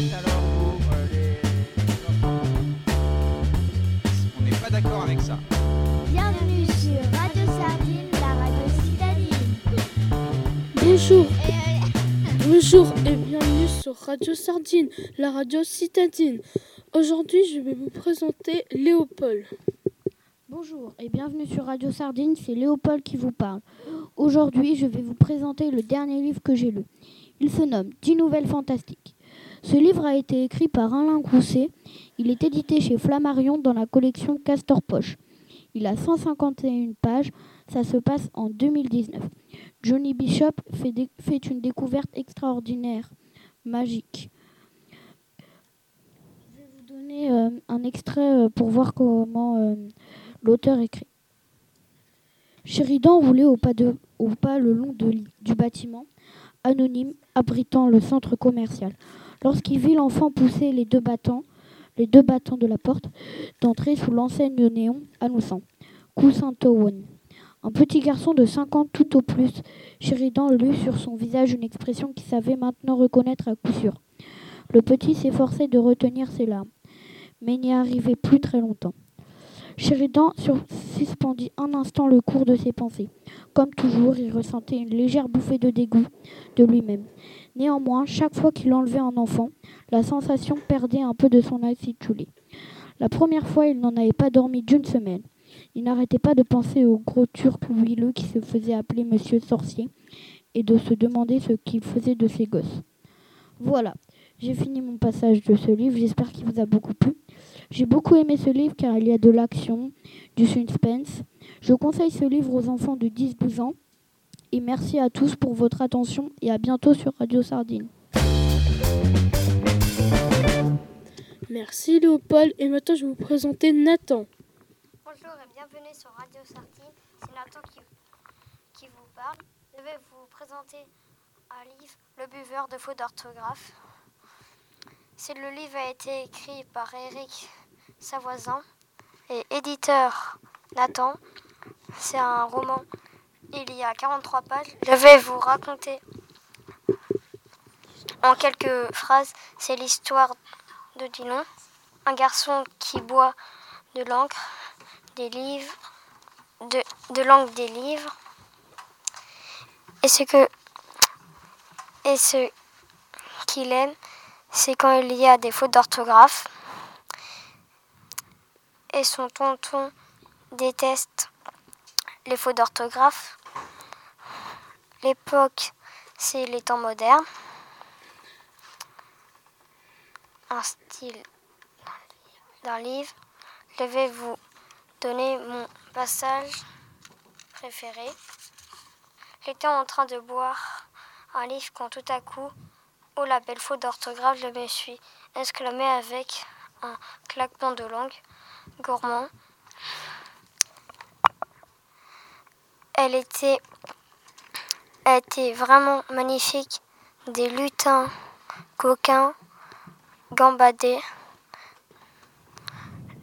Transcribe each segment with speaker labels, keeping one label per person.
Speaker 1: On n'est pas d'accord avec ça.
Speaker 2: Bienvenue sur Radio Sardine, la radio citadine.
Speaker 3: Bonjour. Bonjour et bienvenue sur Radio Sardine, la radio citadine. Aujourd'hui, je vais vous présenter Léopold.
Speaker 4: Bonjour et bienvenue sur Radio Sardine, c'est Léopold qui vous parle. Aujourd'hui, je vais vous présenter le dernier livre que j'ai lu. Il se nomme 10 nouvelles fantastiques. Ce livre a été écrit par Alain Grousset. Il est édité chez Flammarion dans la collection Castor Poche. Il a 151 pages, ça se passe en 2019. Johnny Bishop fait, une découverte extraordinaire, magique. Je vais vous donner euh, un extrait euh, pour voir comment euh, l'auteur écrit. Sheridan roulait au pas, le long du bâtiment, anonyme, abritant le centre commercial. Lorsqu'il vit l'enfant pousser les deux battants, les deux battants de la porte d'entrée sous l'enseigne néon annonçant Cousin Towan. Un petit garçon de 5 ans tout au plus, Sheridan lut sur son visage une expression qu'il savait maintenant reconnaître à coup sûr. Le petit s'efforçait de retenir ses larmes, mais n'y arrivait plus très longtemps. Sheridan suspendit un instant le cours de ses pensées. Comme toujours, il ressentait une légère bouffée de dégoût de lui-même. Néanmoins, chaque fois qu'il enlevait un enfant, la sensation perdait un peu de son intitulé. La première fois, il n'en avait pas dormi d'une semaine. Il n'arrêtait pas de penser au gros turc huileux qui se faisait appeler Monsieur Sorcier et de se demander ce qu'il faisait de ses gosses. Voilà, j'ai fini mon passage de ce livre, j'espère qu'il vous a beaucoup plu. J'ai beaucoup aimé ce livre car il y a de l'action, du suspense. Je conseille ce livre aux enfants de 10-12 ans. Et merci à tous pour votre attention et à bientôt sur Radio Sardine.
Speaker 3: Merci Léopold et maintenant je vais vous présenter Nathan.
Speaker 5: Bonjour et bienvenue sur Radio Sardine. C'est Nathan qui, qui vous parle. Je vais vous présenter un livre, Le buveur de fautes d'orthographe. Le livre a été écrit par Eric Savoisin et éditeur Nathan. C'est un roman. Il y a 43 pages. Je vais vous raconter en quelques phrases. C'est l'histoire de Dinon, un garçon qui boit de l'encre des livres, de, de l'angle des livres. Et ce que et ce qu'il aime, c'est quand il y a des fautes d'orthographe. Et son tonton déteste les fautes d'orthographe. L'époque, c'est les temps modernes. Un style d'un livre. Je vais vous donner mon passage préféré. J'étais en train de boire un livre quand tout à coup, oh la belle faute d'orthographe, je me suis exclamée avec un claquement de langue gourmand. Elle était, était vraiment magnifique. Des lutins coquins gambadaient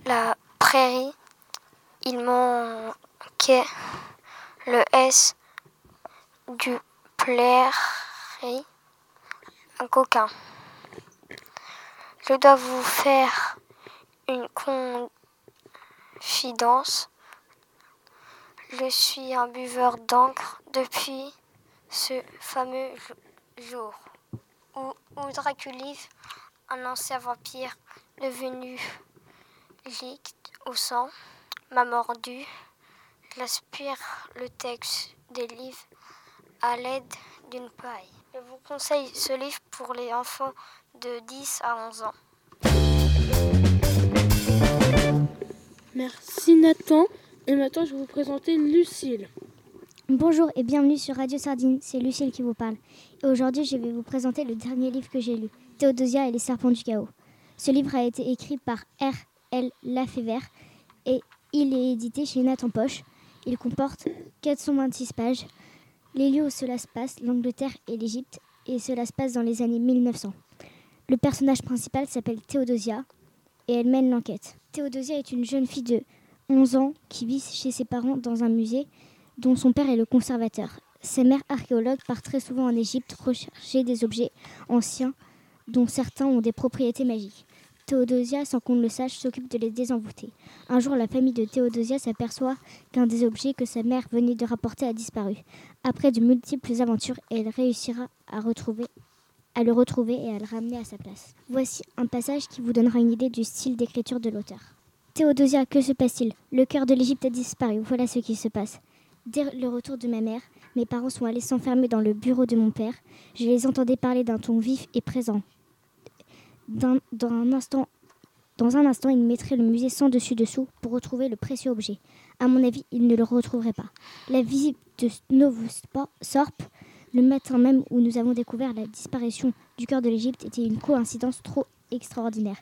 Speaker 5: la prairie. Il manquait le S du plairie, un coquin. Je dois vous faire une confidence. Je suis un buveur d'encre depuis ce fameux jo- jour où, où un ancien vampire devenu liquide au sang, m'a mordu. J'aspire le texte des livres à l'aide d'une paille. Je vous conseille ce livre pour les enfants de 10 à 11 ans.
Speaker 3: Merci Nathan et maintenant je vais vous présenter Lucille.
Speaker 6: Bonjour et bienvenue sur Radio Sardine, c'est Lucille qui vous parle. Et aujourd'hui, je vais vous présenter le dernier livre que j'ai lu, Théodosia et les serpents du chaos. Ce livre a été écrit par R. L. Lafever et il est édité chez Nathan Poche. Il comporte 426 pages. Les lieux où cela se passe, l'Angleterre et l'Égypte, et cela se passe dans les années 1900. Le personnage principal s'appelle Théodosia et elle mène l'enquête. Théodosia est une jeune fille de 11 ans qui vit chez ses parents dans un musée dont son père est le conservateur. Sa mère archéologue part très souvent en Égypte rechercher des objets anciens dont certains ont des propriétés magiques. Théodosia, sans qu'on le sache, s'occupe de les désenvoûter. Un jour, la famille de Théodosia s'aperçoit qu'un des objets que sa mère venait de rapporter a disparu. Après de multiples aventures, elle réussira à le retrouver et à le ramener à sa place. Voici un passage qui vous donnera une idée du style d'écriture de l'auteur. Théodosia, que se passe-t-il? Le cœur de l'Égypte a disparu, voilà ce qui se passe. Dès le retour de ma mère, mes parents sont allés s'enfermer dans le bureau de mon père. Je les entendais parler d'un ton vif et présent. Dans, un instant, ils mettraient le musée sans dessus-dessous pour retrouver le précieux objet. À mon avis, ils ne le retrouveraient pas. La visite de Novosorp, le matin même où nous avons découvert la disparition du cœur de l'Égypte, était une coïncidence trop extraordinaire.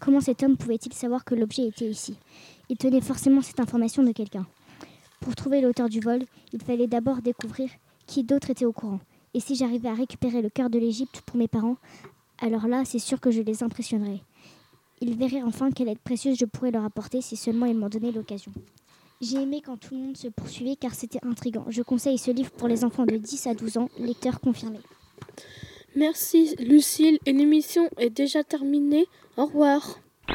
Speaker 6: Comment cet homme pouvait-il savoir que l'objet était ici? Il tenait forcément cette information de quelqu'un. Pour trouver l'auteur du vol, il fallait d'abord découvrir qui d'autre était au courant. Et si j'arrivais à récupérer le cœur de l'Égypte pour mes parents, alors là, c'est sûr que je les impressionnerais. Ils verraient enfin quelle aide précieuse je pourrais leur apporter si seulement ils m'en donnaient l'occasion. J'ai aimé quand tout le monde se poursuivait car c'était intrigant. Je conseille ce livre pour les enfants de 10 à 12 ans, lecteur confirmé.
Speaker 3: Merci Lucille et l'émission est déjà terminée. Au revoir.
Speaker 1: Les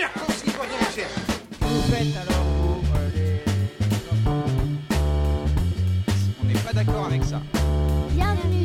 Speaker 1: chers concitoyens, les chers. Vous faites alors, vous, euh, les... On n'est pas d'accord avec ça.
Speaker 2: Bienvenue